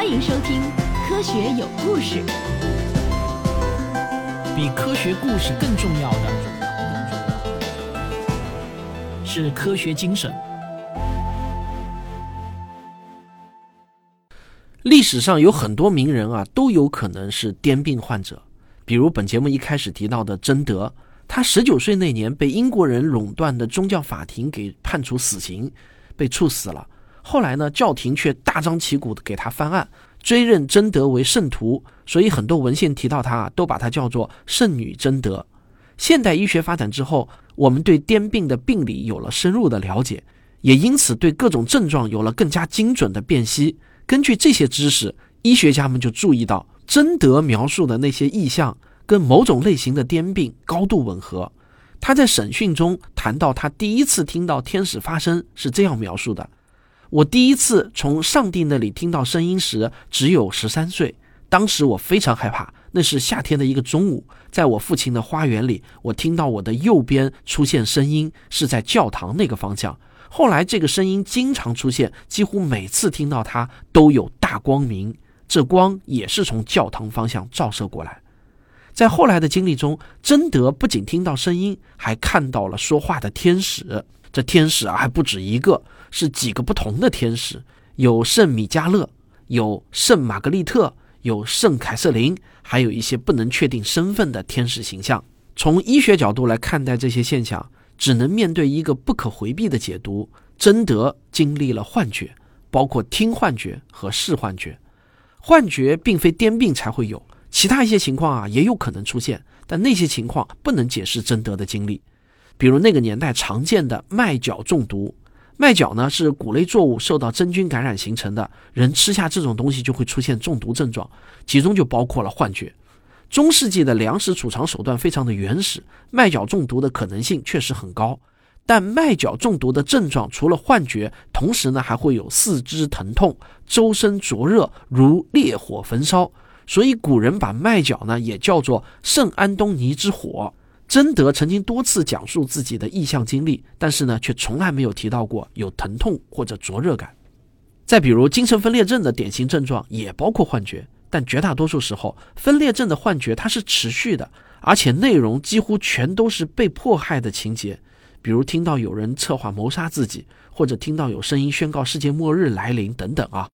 欢迎收听《科学有故事》。比科学故事更重要的是科学精神。历史上有很多名人啊，都有可能是癫病患者。比如本节目一开始提到的贞德，他十九岁那年被英国人垄断的宗教法庭给判处死刑，被处死了。后来呢，教廷却大张旗鼓的给他翻案，追认贞德为圣徒，所以很多文献提到他，都把他叫做圣女贞德。现代医学发展之后，我们对癫病的病理有了深入的了解，也因此对各种症状有了更加精准的辨析。根据这些知识，医学家们就注意到，贞德描述的那些意象跟某种类型的癫病高度吻合。他在审讯中谈到，他第一次听到天使发声是这样描述的：“我第一次从上帝那里听到声音时，只有十三岁。当时我非常害怕。那是夏天的一个中午，在我父亲的花园里，我听到我的右边出现声音，是在教堂那个方向。”后来，这个声音经常出现，几乎每次听到它都有大光明，这光也是从教堂方向照射过来。在后来的经历中，贞德不仅听到声音，还看到了说话的天使。这天使啊，还不止一个，是几个不同的天使，有圣米迦勒，有圣玛格丽特，有圣凯瑟琳，还有一些不能确定身份的天使形象。从医学角度来看待这些现象。只能面对一个不可回避的解读：贞德经历了幻觉，包括听幻觉和视幻觉。幻觉并非癫病才会有，其他一些情况啊也有可能出现，但那些情况不能解释贞德的经历。比如那个年代常见的麦角中毒，麦角呢是谷类作物受到真菌感染形成的，人吃下这种东西就会出现中毒症状，其中就包括了幻觉。中世纪的粮食储藏手段非常的原始，麦角中毒的可能性确实很高。但麦角中毒的症状除了幻觉，同时呢还会有四肢疼痛、周身灼热，如烈火焚烧。所以古人把麦角呢也叫做圣安东尼之火。贞德曾经多次讲述自己的异象经历，但是呢却从来没有提到过有疼痛或者灼热感。再比如精神分裂症的典型症状也包括幻觉。但绝大多数时候，分裂症的幻觉它是持续的，而且内容几乎全都是被迫害的情节，比如听到有人策划谋杀自己，或者听到有声音宣告世界末日来临等等啊。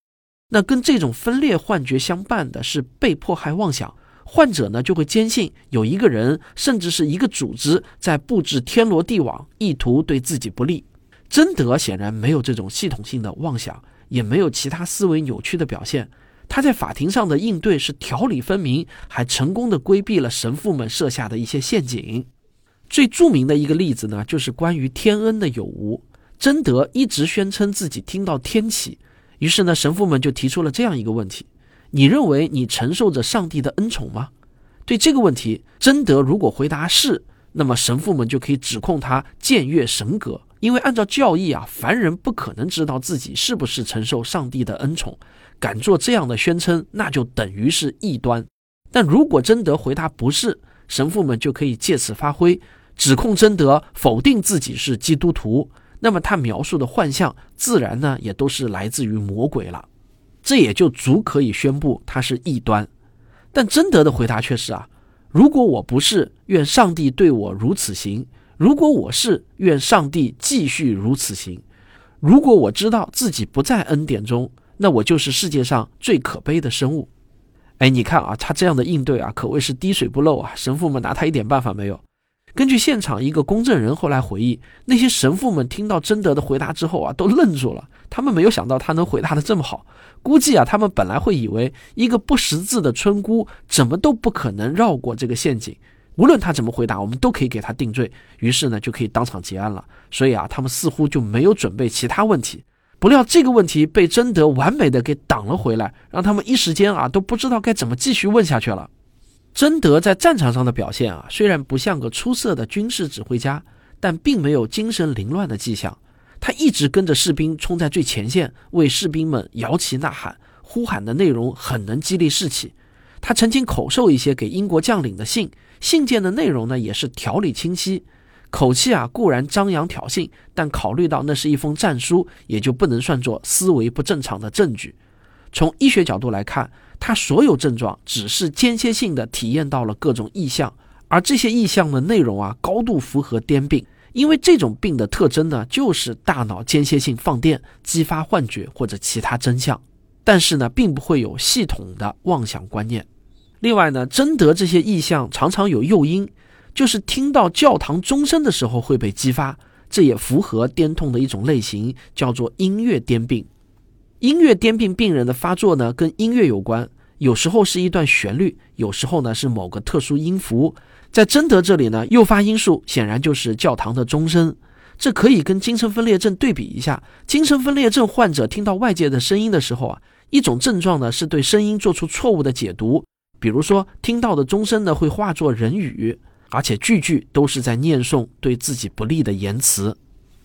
那跟这种分裂幻觉相伴的是被迫害妄想，患者呢就会坚信有一个人，甚至是一个组织在布置天罗地网，意图对自己不利。贞德显然没有这种系统性的妄想，也没有其他思维扭曲的表现。他在法庭上的应对是条理分明，还成功的规避了神父们设下的一些陷阱。最著名的一个例子呢，就是关于天恩的有无。贞德一直宣称自己听到天启，于是呢，神父们就提出了这样一个问题：你认为你承受着上帝的恩宠吗？对这个问题，贞德如果回答是，那么神父们就可以指控他僭越神格，因为按照教义啊，凡人不可能知道自己是不是承受上帝的恩宠。敢做这样的宣称，那就等于是异端。但如果贞德回答不是，神父们就可以借此发挥，指控贞德否定自己是基督徒。那么他描述的幻象，自然呢也都是来自于魔鬼了。这也就足可以宣布他是异端。但贞德的回答却是啊，如果我不是，愿上帝对我如此行；如果我是，愿上帝继续如此行。如果我知道自己不在恩典中。那我就是世界上最可悲的生物，哎，你看啊，他这样的应对啊，可谓是滴水不漏啊，神父们拿他一点办法没有。根据现场一个公证人后来回忆，那些神父们听到贞德的回答之后啊，都愣住了，他们没有想到他能回答的这么好。估计啊，他们本来会以为一个不识字的村姑怎么都不可能绕过这个陷阱，无论他怎么回答，我们都可以给他定罪，于是呢，就可以当场结案了。所以啊，他们似乎就没有准备其他问题。不料这个问题被贞德完美的给挡了回来，让他们一时间啊都不知道该怎么继续问下去了。贞德在战场上的表现啊，虽然不像个出色的军事指挥家，但并没有精神凌乱的迹象。他一直跟着士兵冲在最前线，为士兵们摇旗呐喊，呼喊的内容很能激励士气。他曾经口授一些给英国将领的信，信件的内容呢也是条理清晰。口气啊，固然张扬挑衅，但考虑到那是一封战书，也就不能算作思维不正常的证据。从医学角度来看，他所有症状只是间歇性的体验到了各种异象，而这些异象的内容啊，高度符合癫病。因为这种病的特征呢，就是大脑间歇性放电，激发幻觉或者其他真相，但是呢，并不会有系统的妄想观念。另外呢，征得这些意象常常有诱因，就是听到教堂钟声的时候会被激发，这也符合癫痛的一种类型，叫做音乐癫病。音乐癫病病人的发作呢，跟音乐有关，有时候是一段旋律，有时候呢是某个特殊音符。在贞德这里呢，诱发因素显然就是教堂的钟声，这可以跟精神分裂症对比一下。精神分裂症患者听到外界的声音的时候啊，一种症状呢是对声音做出错误的解读，比如说听到的钟声呢会化作人语，而且句句都是在念诵对自己不利的言辞。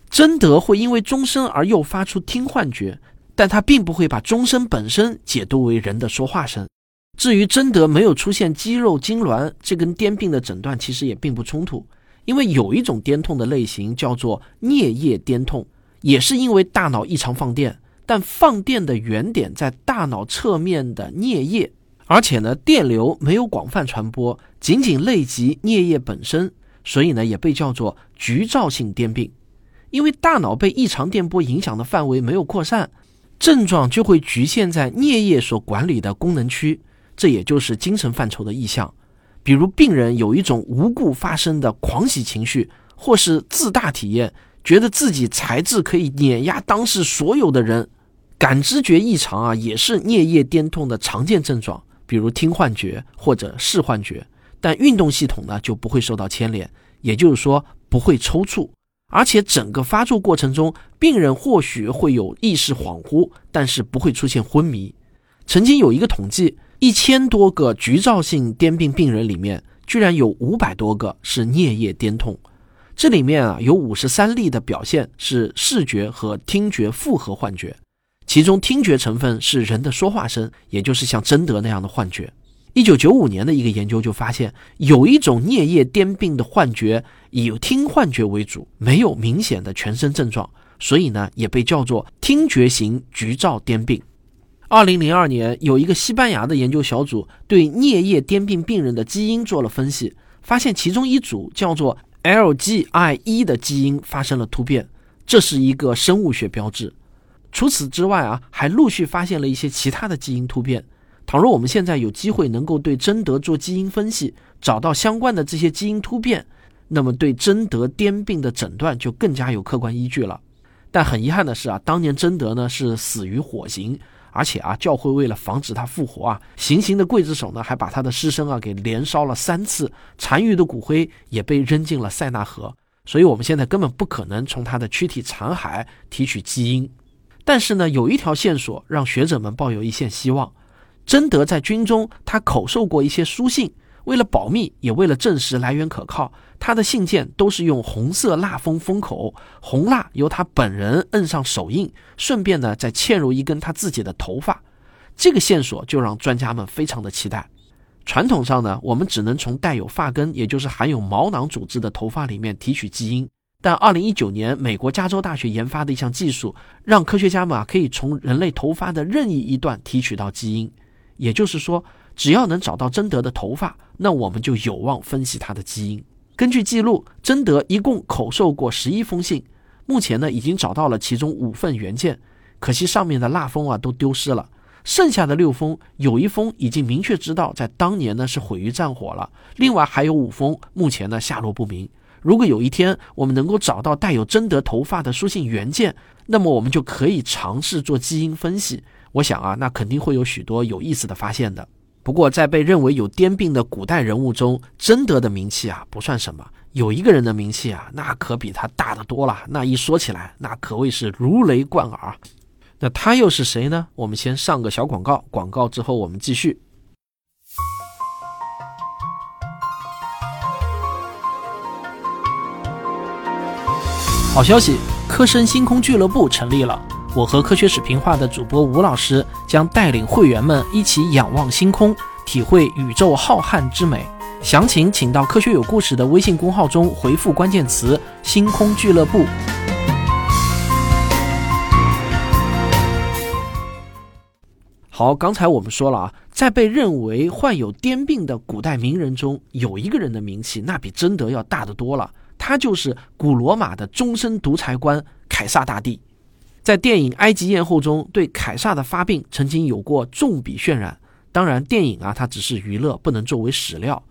贞德会因为钟声而诱发出听幻觉，但他并不会把钟声本身解读为人的说话声。至于真德没有出现肌肉痉挛，这跟癫病的诊断其实也并不冲突，因为有一种癫痛的类型叫做颞叶癫痛，也是因为大脑异常放电，但放电的原点在大脑侧面的颞叶，而且呢电流没有广泛传播，仅仅累及颞叶本身，所以呢也被叫做局灶性癫病，因为大脑被异常电波影响的范围没有扩散，症状就会局限在颞叶所管理的功能区。这也就是精神范畴的意向，比如病人有一种无故发生的狂喜情绪，或是自大体验，觉得自己才智可以碾压当时所有的人。感知觉异常啊，也是颞叶癫痛的常见症状，比如听幻觉或者视幻觉。但运动系统呢就不会受到牵连，也就是说不会抽搐，而且整个发作过程中，病人或许会有意识恍惚，但是不会出现昏迷。曾经有一个统计。一千多个局灶性癫病病人里面，居然有五百多个是颞叶癫痛。这里面啊，有五十三例的表现是视觉和听觉复合幻觉，其中听觉成分是人的说话声，也就是像贞德那样的幻觉。一九九五年的一个研究就发现，有一种颞叶癫病的幻觉以听幻觉为主，没有明显的全身症状，所以呢，也被叫做听觉型局灶癫病。二零零二年，有一个西班牙的研究小组对颞叶癫病病人的基因做了分析，发现其中一组叫做 LGI1 的基因发生了突变，这是一个生物学标志。除此之外啊，还陆续发现了一些其他的基因突变。倘若我们现在有机会能够对贞德做基因分析，找到相关的这些基因突变，那么对贞德癫病的诊断就更加有客观依据了。但很遗憾的是啊，当年贞德呢是死于火刑。而且啊，教会为了防止他复活啊，行刑的刽子手呢，还把他的尸身啊给连烧了三次，残余的骨灰也被扔进了塞纳河。所以，我们现在根本不可能从他的躯体残骸提取基因。但是呢，有一条线索让学者们抱有一线希望：贞德在军中，他口授过一些书信。为了保密，也为了证实来源可靠，他的信件都是用红色蜡封封口，红蜡由他本人摁上手印，顺便呢再嵌入一根他自己的头发。这个线索就让专家们非常的期待。传统上呢，我们只能从带有发根，也就是含有毛囊组织的头发里面提取基因。但二零一九年，美国加州大学研发的一项技术，让科学家们啊可以从人类头发的任意一段提取到基因。也就是说。只要能找到贞德的头发，那我们就有望分析他的基因。根据记录，贞德一共口授过十一封信，目前呢已经找到了其中五份原件，可惜上面的蜡封啊都丢失了。剩下的六封，有一封已经明确知道在当年呢是毁于战火了，另外还有五封目前呢下落不明。如果有一天我们能够找到带有贞德头发的书信原件，那么我们就可以尝试做基因分析。我想啊，那肯定会有许多有意思的发现的。不过，在被认为有癫病的古代人物中，贞德的名气啊不算什么。有一个人的名气啊，那可比他大得多了。那一说起来，那可谓是如雷贯耳。那他又是谁呢？我们先上个小广告，广告之后我们继续。好消息，科生星空俱乐部成立了。我和科学史评话的主播吴老师将带领会员们一起仰望星空，体会宇宙浩瀚之美。详情请到“科学有故事”的微信公号中回复关键词“星空俱乐部”。好，刚才我们说了啊，在被认为患有癫病的古代名人中，有一个人的名气那比贞德要大得多了，他就是古罗马的终身独裁官凯撒大帝。在电影《埃及艳后》中，对凯撒的发病曾经有过重笔渲染。当然，电影啊，它只是娱乐，不能作为史料。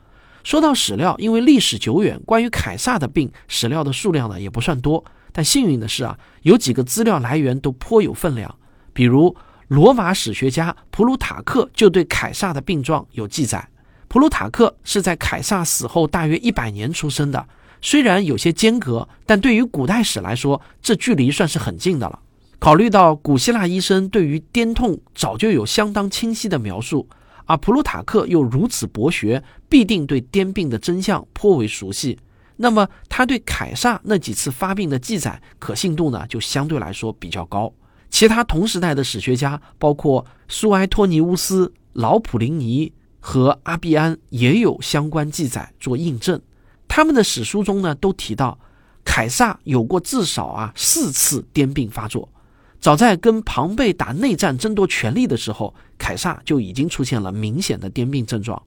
说到史料，因为历史久远，关于凯撒的病史料的数量呢也不算多。但幸运的是啊，有几个资料来源都颇有分量，比如。罗马史学家普鲁塔克就对凯撒的病状有记载。普鲁塔克是在凯撒死后大约一百年出生的，虽然有些间隔，但对于古代史来说，这距离算是很近的了。考虑到古希腊医生对于癫痛早就有相当清晰的描述，而普鲁塔克又如此博学，必定对癫病的真相颇为熟悉。那么，他对凯撒那几次发病的记载可信度呢，就相对来说比较高。其他同时代的史学家，包括苏埃托尼乌斯、老普林尼和阿比安，也有相关记载做印证。他们的史书中呢，都提到凯撒有过至少啊四次癫病发作。早在跟庞贝打内战争夺权力的时候，凯撒就已经出现了明显的癫病症状。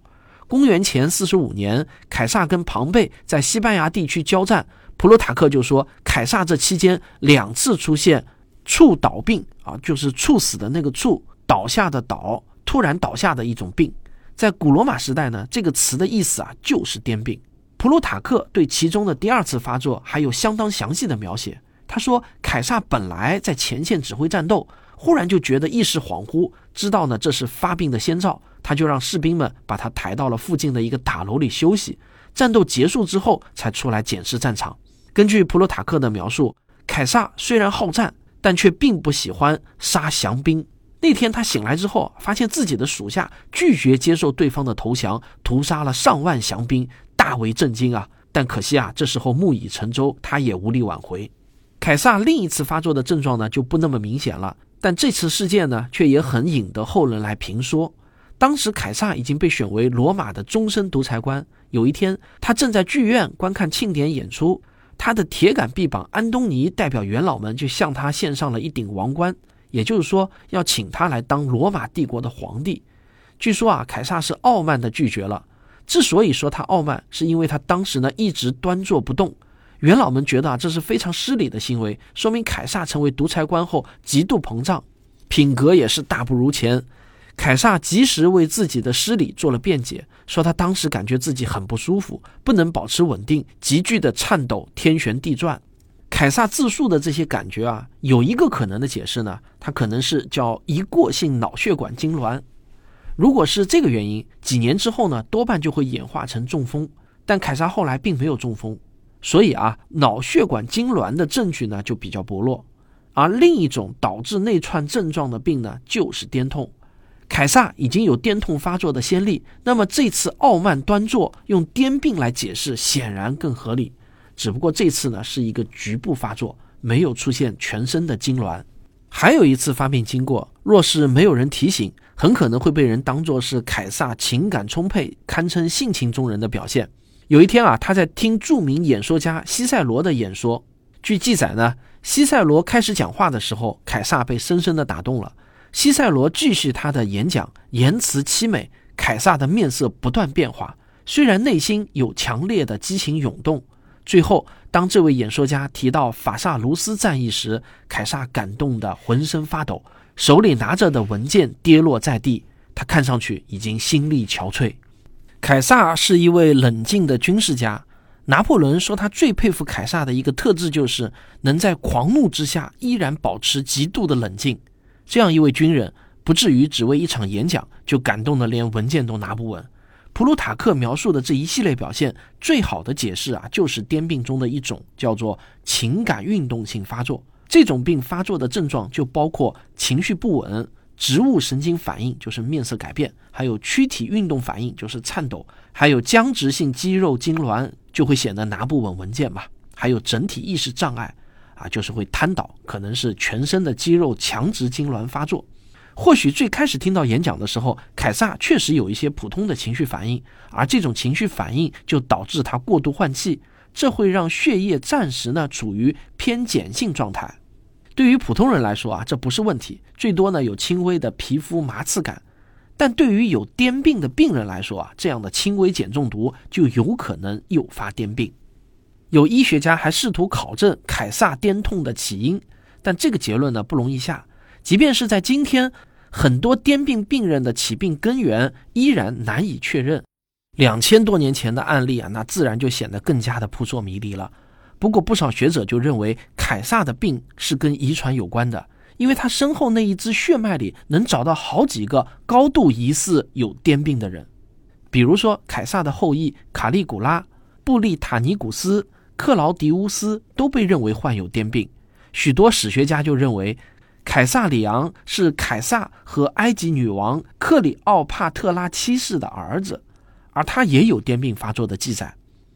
公元前四十五年，凯撒跟庞贝在西班牙地区交战，普鲁塔克就说，凯撒这期间两次出现。猝倒病啊，就是猝死的那个猝，倒下的倒，突然倒下的一种病。在古罗马时代呢，这个词的意思啊就是癫病。普鲁塔克对其中的第二次发作还有相当详细的描写。他说，凯撒本来在前线指挥战斗，忽然就觉得意识恍惚，知道呢这是发病的先兆，他就让士兵们把他抬到了附近的一个塔楼里休息。战斗结束之后，才出来检视战场。根据普鲁塔克的描述，凯撒虽然好战。但却并不喜欢杀降兵。那天他醒来之后，发现自己的属下拒绝接受对方的投降，屠杀了上万降兵，大为震惊啊！但可惜啊，这时候木已成舟，他也无力挽回。凯撒另一次发作的症状呢，就不那么明显了。但这次事件呢，却也很引得后人来评说。当时凯撒已经被选为罗马的终身独裁官。有一天，他正在剧院观看庆典演出。他的铁杆臂膀安东尼代表元老们就向他献上了一顶王冠，也就是说要请他来当罗马帝国的皇帝。据说啊，凯撒是傲慢的拒绝了。之所以说他傲慢，是因为他当时呢一直端坐不动。元老们觉得啊这是非常失礼的行为，说明凯撒成为独裁官后极度膨胀，品格也是大不如前。凯撒及时为自己的失礼做了辩解，说他当时感觉自己很不舒服，不能保持稳定，急剧的颤抖，天旋地转。凯撒自述的这些感觉啊，有一个可能的解释呢，他可能是叫一过性脑血管痉挛。如果是这个原因，几年之后呢，多半就会演化成中风。但凯撒后来并没有中风，所以啊，脑血管痉挛的证据呢就比较薄弱。而另一种导致内串症状的病呢，就是癫痛。凯撒已经有癫痛发作的先例，那么这次傲慢端坐用癫病来解释，显然更合理。只不过这次呢是一个局部发作，没有出现全身的痉挛。还有一次发病经过，若是没有人提醒，很可能会被人当作是凯撒情感充沛、堪称性情中人的表现。有一天啊，他在听著名演说家西塞罗的演说。据记载呢，西塞罗开始讲话的时候，凯撒被深深的打动了。西塞罗继续他的演讲，言辞凄美。凯撒的面色不断变化，虽然内心有强烈的激情涌动。最后，当这位演说家提到法萨卢斯战役时，凯撒感动得浑身发抖，手里拿着的文件跌落在地。他看上去已经心力憔悴。凯撒是一位冷静的军事家。拿破仑说，他最佩服凯撒的一个特质就是能在狂怒之下依然保持极度的冷静。这样一位军人，不至于只为一场演讲就感动的连文件都拿不稳。普鲁塔克描述的这一系列表现，最好的解释啊，就是癫病中的一种，叫做情感运动性发作。这种病发作的症状就包括情绪不稳、植物神经反应，就是面色改变，还有躯体运动反应，就是颤抖，还有僵直性肌肉痉挛，就会显得拿不稳文件嘛，还有整体意识障碍。啊，就是会瘫倒，可能是全身的肌肉强直痉挛发作。或许最开始听到演讲的时候，凯撒确实有一些普通的情绪反应，而这种情绪反应就导致他过度换气，这会让血液暂时呢处于偏碱性状态。对于普通人来说啊，这不是问题，最多呢有轻微的皮肤麻刺感。但对于有癫病的病人来说啊，这样的轻微碱中毒就有可能诱发癫病。有医学家还试图考证凯撒癫痛的起因，但这个结论呢不容易下。即便是在今天，很多癫病病人的起病根源依然难以确认。两千多年前的案例啊，那自然就显得更加的扑朔迷离了。不过，不少学者就认为凯撒的病是跟遗传有关的，因为他身后那一支血脉里能找到好几个高度疑似有癫病的人，比如说凯撒的后裔卡利古拉、布利塔尼古斯、克劳迪乌斯都被认为患有癫病。许多史学家就认为，凯撒里昂是凯撒和埃及女王克里奥帕特拉七世的儿子，而他也有癫病发作的记载。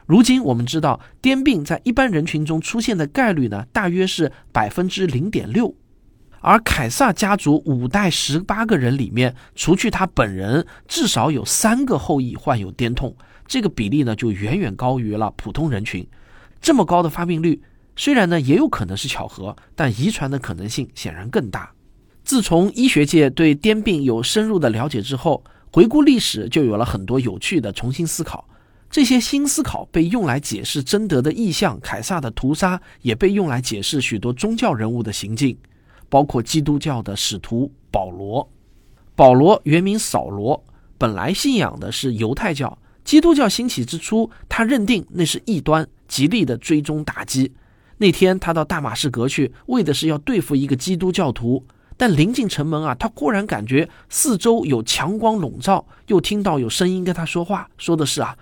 如今我们知道，癫病在一般人群中出现的概率呢，大约是百分之零点六。而凯撒家族五代十八个人里面，除去他本人，至少有三个后裔患有癫痛，这个比例呢，就远远高于了普通人群。这么高的发病率，虽然呢也有可能是巧合，但遗传的可能性显然更大。自从医学界对癫病有深入的了解之后，回顾历史就有了很多有趣的重新思考。这些新思考被用来解释贞德的意象，凯撒的屠杀也被用来解释许多宗教人物的行径，包括基督教的使徒保罗。保罗原名扫罗，本来信仰的是犹太教。基督教兴起之初，他认定那是异端，极力的追踪打击。那天他到大马士革去，为的是要对付一个基督教徒。但临近城门啊，他忽然感觉四周有强光笼罩，又听到有声音跟他说话，说的是啊。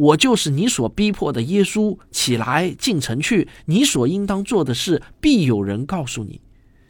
我就是你所逼迫的耶稣，起来进城去。你所应当做的事，必有人告诉你。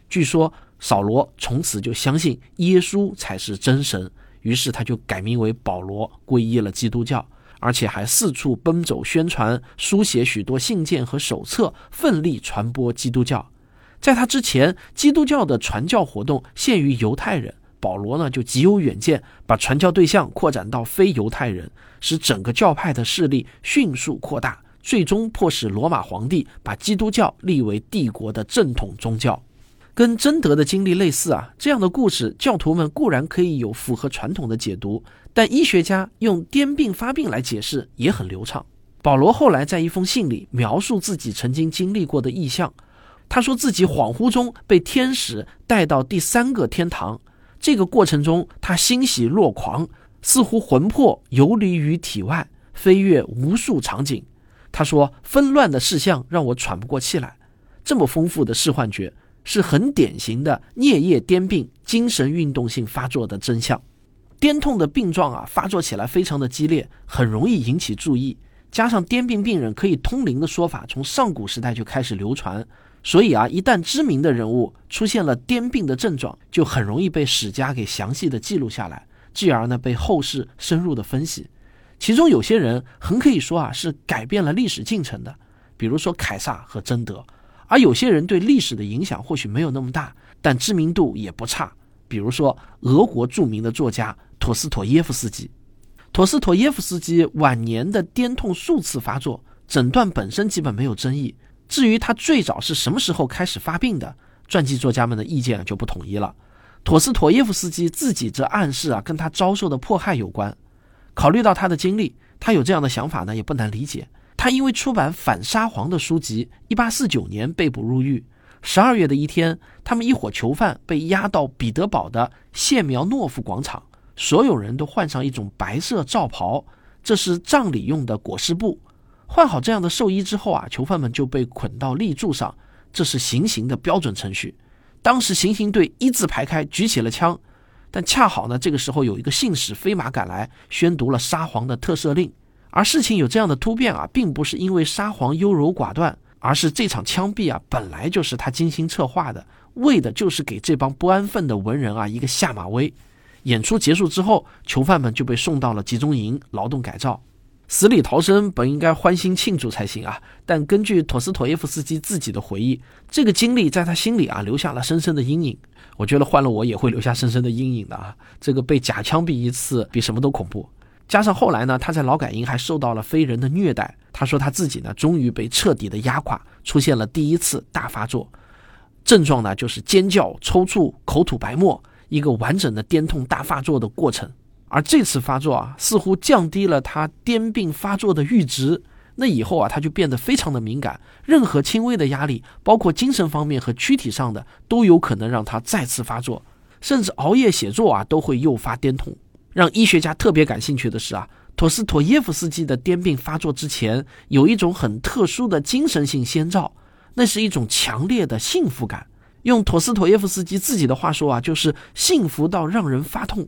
据说扫罗从此就相信耶稣才是真神，于是他就改名为保罗，皈依了基督教，而且还四处奔走宣传，书写许多信件和手册，奋力传播基督教。在他之前，基督教的传教活动限于犹太人。保罗呢，就极有远见，把传教对象扩展到非犹太人，使整个教派的势力迅速扩大，最终迫使罗马皇帝把基督教立为帝国的正统宗教。跟贞德的经历类似啊，这样的故事，教徒们固然可以有符合传统的解读，但医学家用癫病发病来解释也很流畅。保罗后来在一封信里描述自己曾经经历过的异象，他说自己恍惚中被天使带到第三个天堂。这个过程中，他欣喜若狂，似乎魂魄游离于体外，飞越无数场景。他说：“纷乱的事项让我喘不过气来。”这么丰富的视幻觉，是很典型的颞叶癫病精神运动性发作的真相。癫痛的病状啊，发作起来非常的激烈，很容易引起注意。加上癫病病人可以通灵的说法，从上古时代就开始流传。所以啊，一旦知名的人物出现了癫病的症状，就很容易被史家给详细的记录下来，继而呢被后世深入的分析。其中有些人很可以说啊是改变了历史进程的，比如说凯撒和贞德；而有些人对历史的影响或许没有那么大，但知名度也不差，比如说俄国著名的作家陀思妥耶夫斯基。陀思妥耶夫斯基晚年的癫痛数次发作，诊断本身基本没有争议。至于他最早是什么时候开始发病的，传记作家们的意见就不统一了。陀思妥耶夫斯基自己则暗示啊，跟他遭受的迫害有关。考虑到他的经历，他有这样的想法呢，也不难理解。他因为出版反沙皇的书籍，一八四九年被捕入狱。十二月的一天，他们一伙囚犯被押到彼得堡的谢苗诺夫广场，所有人都换上一种白色罩袍，这是葬礼用的裹尸布。换好这样的寿衣之后啊，囚犯们就被捆到立柱上，这是行刑的标准程序。当时行刑队一字排开，举起了枪，但恰好呢，这个时候有一个信使飞马赶来，宣读了沙皇的特赦令。而事情有这样的突变啊，并不是因为沙皇优柔寡断，而是这场枪毙啊，本来就是他精心策划的，为的就是给这帮不安分的文人啊一个下马威。演出结束之后，囚犯们就被送到了集中营劳动改造。死里逃生本应该欢欣庆祝才行啊！但根据陀思妥耶夫斯基自己的回忆，这个经历在他心里啊留下了深深的阴影。我觉得换了我也会留下深深的阴影的啊！这个被假枪毙一次比什么都恐怖。加上后来呢，他在劳改营还受到了非人的虐待。他说他自己呢，终于被彻底的压垮，出现了第一次大发作。症状呢就是尖叫、抽搐、口吐白沫，一个完整的癫痛大发作的过程。而这次发作啊，似乎降低了他癫病发作的阈值。那以后啊，他就变得非常的敏感，任何轻微的压力，包括精神方面和躯体上的，都有可能让他再次发作。甚至熬夜写作啊，都会诱发癫痛。让医学家特别感兴趣的是啊，陀思妥耶夫斯基的癫病发作之前，有一种很特殊的精神性先兆，那是一种强烈的幸福感。用陀思妥耶夫斯基自己的话说啊，就是幸福到让人发痛。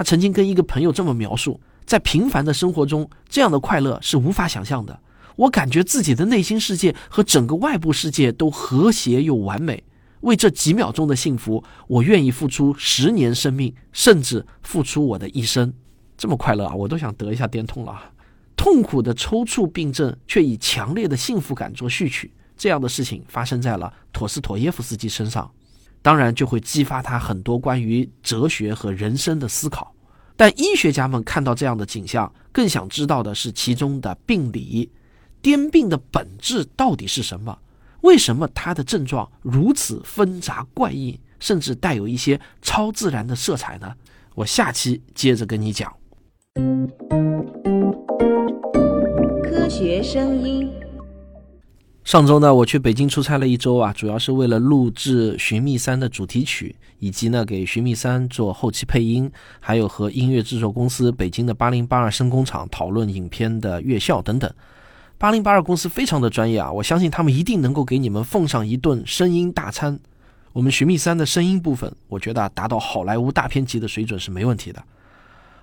他曾经跟一个朋友这么描述：在平凡的生活中，这样的快乐是无法想象的。我感觉自己的内心世界和整个外部世界都和谐又完美。为这几秒钟的幸福，我愿意付出十年生命，甚至付出我的一生。这么快乐啊，我都想得一下癫痛了。痛苦的抽搐病症却以强烈的幸福感做序曲，这样的事情发生在了陀思妥耶夫斯基身上。当然就会激发他很多关于哲学和人生的思考，但医学家们看到这样的景象，更想知道的是其中的病理，癫病的本质到底是什么？为什么他的症状如此纷杂怪异，甚至带有一些超自然的色彩呢？我下期接着跟你讲。科学声音。上周呢，我去北京出差了一周啊，主要是为了录制《寻觅三》的主题曲，以及呢给《寻觅三》做后期配音，还有和音乐制作公司北京的八零八二声工厂讨论影片的乐效等等。八零八二公司非常的专业啊，我相信他们一定能够给你们奉上一顿声音大餐。我们《寻觅三》的声音部分，我觉得达到好莱坞大片级的水准是没问题的。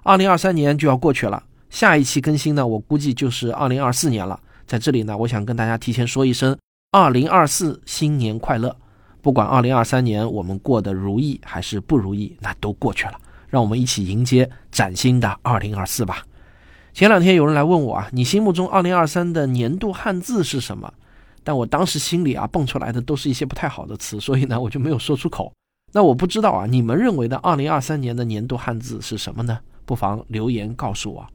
二零二三年就要过去了，下一期更新呢，我估计就是二零二四年了。在这里呢，我想跟大家提前说一声，二零二四新年快乐！不管二零二三年我们过得如意还是不如意，那都过去了，让我们一起迎接崭新的二零二四吧。前两天有人来问我啊，你心目中二零二三的年度汉字是什么？但我当时心里啊蹦出来的都是一些不太好的词，所以呢我就没有说出口。那我不知道啊，你们认为的二零二三年的年度汉字是什么呢？不妨留言告诉我。